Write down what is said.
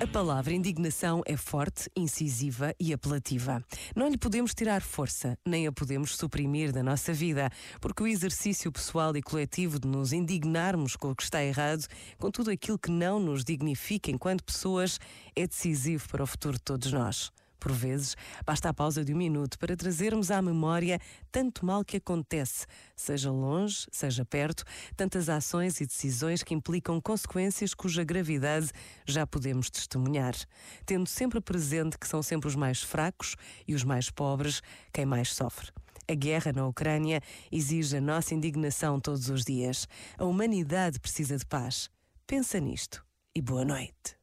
A palavra indignação é forte, incisiva e apelativa. Não lhe podemos tirar força, nem a podemos suprimir da nossa vida, porque o exercício pessoal e coletivo de nos indignarmos com o que está errado, com tudo aquilo que não nos dignifica enquanto pessoas, é decisivo para o futuro de todos nós. Por vezes, basta a pausa de um minuto para trazermos à memória tanto mal que acontece, seja longe, seja perto, tantas ações e decisões que implicam consequências cuja gravidade já podemos testemunhar, tendo sempre presente que são sempre os mais fracos e os mais pobres quem mais sofre. A guerra na Ucrânia exige a nossa indignação todos os dias. A humanidade precisa de paz. Pensa nisto e boa noite.